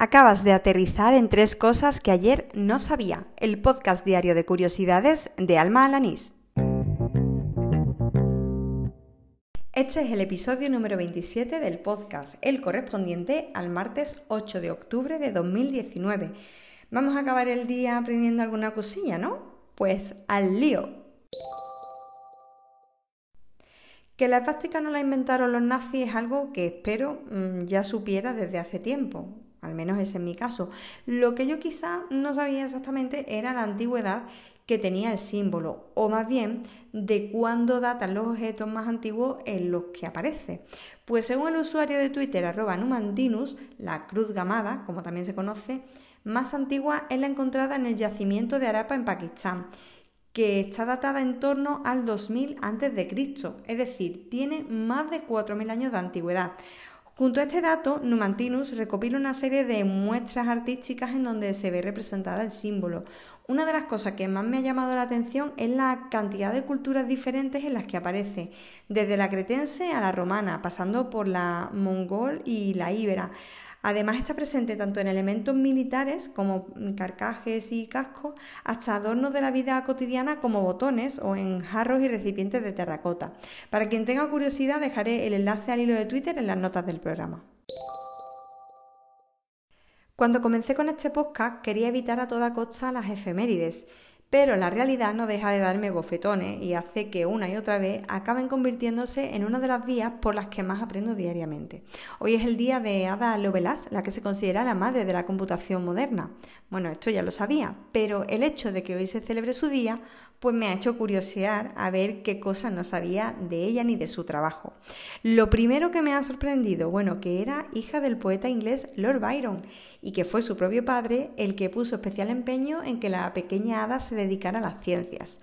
Acabas de aterrizar en tres cosas que ayer no sabía. El podcast diario de curiosidades de Alma Alanís. Este es el episodio número 27 del podcast, el correspondiente al martes 8 de octubre de 2019. Vamos a acabar el día aprendiendo alguna cosilla, ¿no? Pues al lío. Que la práctica no la inventaron los nazis es algo que espero mm, ya supiera desde hace tiempo al menos ese es mi caso. Lo que yo quizá no sabía exactamente era la antigüedad que tenía el símbolo, o más bien de cuándo datan los objetos más antiguos en los que aparece. Pues según el usuario de Twitter arroba Numantinus, la cruz gamada, como también se conoce, más antigua es la encontrada en el yacimiento de Arapa en Pakistán, que está datada en torno al 2000 a.C., es decir, tiene más de 4.000 años de antigüedad. Junto a este dato, Numantinus recopila una serie de muestras artísticas en donde se ve representada el símbolo. Una de las cosas que más me ha llamado la atención es la cantidad de culturas diferentes en las que aparece, desde la cretense a la romana, pasando por la mongol y la íbera. Además está presente tanto en elementos militares como carcajes y cascos, hasta adornos de la vida cotidiana como botones o en jarros y recipientes de terracota. Para quien tenga curiosidad dejaré el enlace al hilo de Twitter en las notas del programa. Cuando comencé con este podcast quería evitar a toda costa las efemérides pero la realidad no deja de darme bofetones y hace que una y otra vez acaben convirtiéndose en una de las vías por las que más aprendo diariamente. Hoy es el día de Ada Lovelace, la que se considera la madre de la computación moderna. Bueno, esto ya lo sabía, pero el hecho de que hoy se celebre su día pues me ha hecho curiosear a ver qué cosas no sabía de ella ni de su trabajo. Lo primero que me ha sorprendido, bueno, que era hija del poeta inglés Lord Byron y que fue su propio padre el que puso especial empeño en que la pequeña hada se dedicara a las ciencias.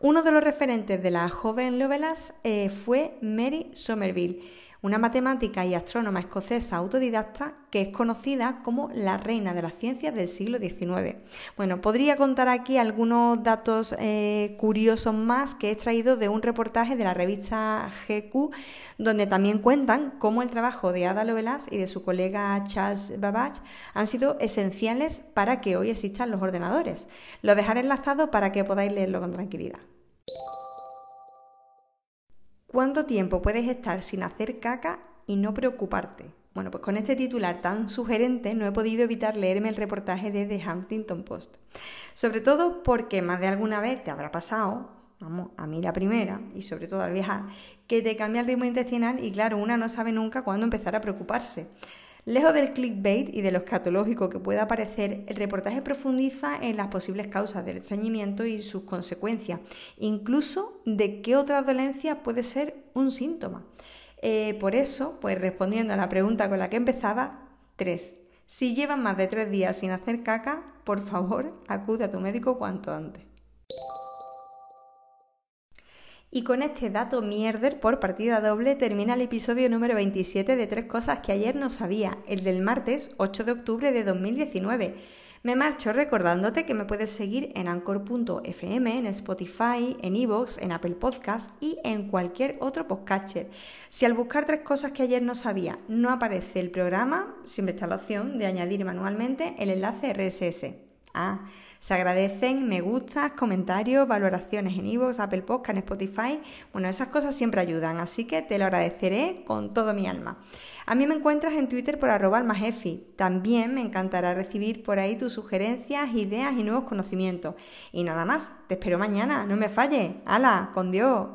Uno de los referentes de la joven Lovelace eh, fue Mary Somerville una matemática y astrónoma escocesa autodidacta que es conocida como la reina de las ciencias del siglo XIX. Bueno, podría contar aquí algunos datos eh, curiosos más que he extraído de un reportaje de la revista GQ, donde también cuentan cómo el trabajo de Ada Lovelace y de su colega Charles Babbage han sido esenciales para que hoy existan los ordenadores. Lo dejaré enlazado para que podáis leerlo con tranquilidad. ¿Cuánto tiempo puedes estar sin hacer caca y no preocuparte? Bueno, pues con este titular tan sugerente no he podido evitar leerme el reportaje de The Huntington Post. Sobre todo porque más de alguna vez te habrá pasado, vamos, a mí la primera, y sobre todo al viajar, que te cambia el ritmo intestinal y claro, una no sabe nunca cuándo empezar a preocuparse. Lejos del clickbait y de lo escatológico que pueda parecer, el reportaje profundiza en las posibles causas del estreñimiento y sus consecuencias, incluso de qué otra dolencia puede ser un síntoma. Eh, por eso, pues respondiendo a la pregunta con la que empezaba, tres. Si llevan más de tres días sin hacer caca, por favor, acude a tu médico cuanto antes. Y con este dato mierder por partida doble termina el episodio número 27 de Tres Cosas que ayer no sabía, el del martes 8 de octubre de 2019. Me marcho recordándote que me puedes seguir en anchor.fm, en Spotify, en Evox, en Apple Podcast y en cualquier otro podcatcher. Si al buscar tres cosas que ayer no sabía no aparece el programa, siempre está la opción de añadir manualmente el enlace RSS. Ah, se agradecen me gustas, comentarios, valoraciones en iVoox, Apple Podcast, en Spotify. Bueno, esas cosas siempre ayudan, así que te lo agradeceré con todo mi alma. A mí me encuentras en Twitter por arroba. También me encantará recibir por ahí tus sugerencias, ideas y nuevos conocimientos. Y nada más, te espero mañana, no me falles. ¡Hala! ¡Con Dios!